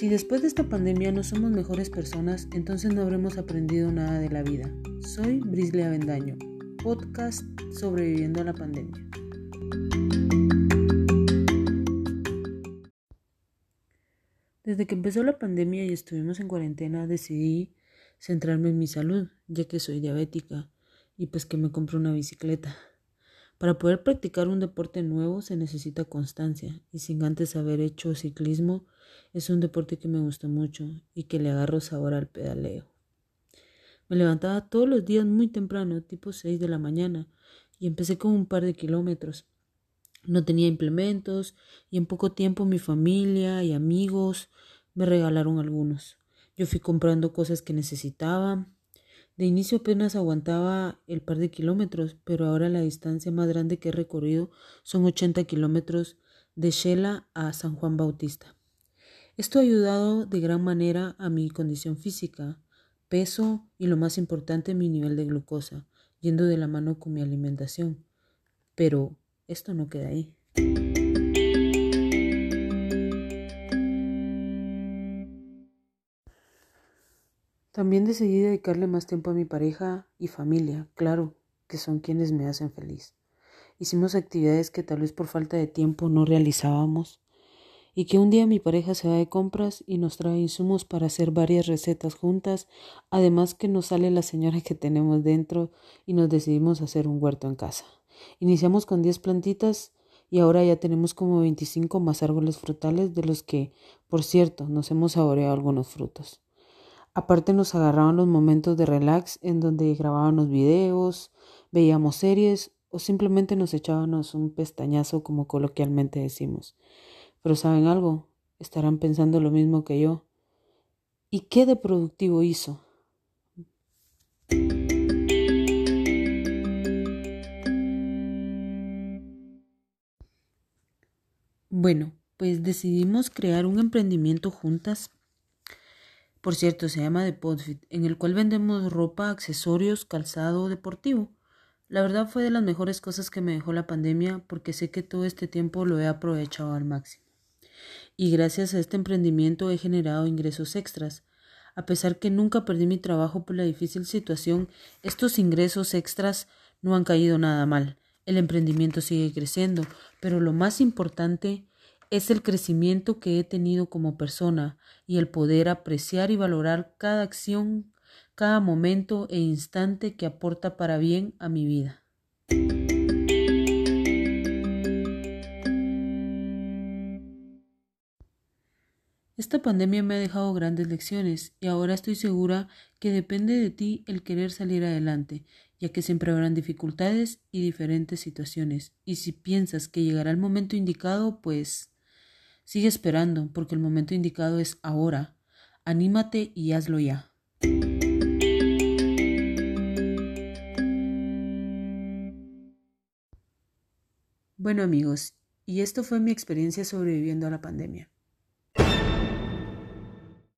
Si después de esta pandemia no somos mejores personas, entonces no habremos aprendido nada de la vida. Soy Brisley Avendaño, podcast Sobreviviendo a la Pandemia. Desde que empezó la pandemia y estuvimos en cuarentena, decidí centrarme en mi salud, ya que soy diabética, y pues que me compré una bicicleta. Para poder practicar un deporte nuevo se necesita constancia, y sin antes haber hecho ciclismo, es un deporte que me gusta mucho y que le agarro sabor al pedaleo. Me levantaba todos los días muy temprano, tipo 6 de la mañana, y empecé con un par de kilómetros. No tenía implementos y en poco tiempo mi familia y amigos me regalaron algunos. Yo fui comprando cosas que necesitaba. De inicio apenas aguantaba el par de kilómetros, pero ahora la distancia más grande que he recorrido son 80 kilómetros de Shela a San Juan Bautista. Esto ha ayudado de gran manera a mi condición física, peso y lo más importante mi nivel de glucosa, yendo de la mano con mi alimentación. Pero esto no queda ahí. También decidí dedicarle más tiempo a mi pareja y familia, claro, que son quienes me hacen feliz. Hicimos actividades que tal vez por falta de tiempo no realizábamos y que un día mi pareja se va de compras y nos trae insumos para hacer varias recetas juntas, además que nos sale la señora que tenemos dentro y nos decidimos hacer un huerto en casa. Iniciamos con 10 plantitas y ahora ya tenemos como 25 más árboles frutales de los que, por cierto, nos hemos saboreado algunos frutos. Aparte nos agarraban los momentos de relax en donde grabábamos videos, veíamos series o simplemente nos echábamos un pestañazo como coloquialmente decimos. Pero ¿saben algo? Estarán pensando lo mismo que yo. ¿Y qué de productivo hizo? Bueno, pues decidimos crear un emprendimiento juntas. Por cierto, se llama The Podfit, en el cual vendemos ropa, accesorios, calzado deportivo. La verdad fue de las mejores cosas que me dejó la pandemia porque sé que todo este tiempo lo he aprovechado al máximo. Y gracias a este emprendimiento he generado ingresos extras. A pesar que nunca perdí mi trabajo por la difícil situación, estos ingresos extras no han caído nada mal. El emprendimiento sigue creciendo, pero lo más importante es el crecimiento que he tenido como persona y el poder apreciar y valorar cada acción, cada momento e instante que aporta para bien a mi vida. Esta pandemia me ha dejado grandes lecciones y ahora estoy segura que depende de ti el querer salir adelante, ya que siempre habrán dificultades y diferentes situaciones. Y si piensas que llegará el momento indicado, pues sigue esperando, porque el momento indicado es ahora. Anímate y hazlo ya. Bueno amigos, y esto fue mi experiencia sobreviviendo a la pandemia.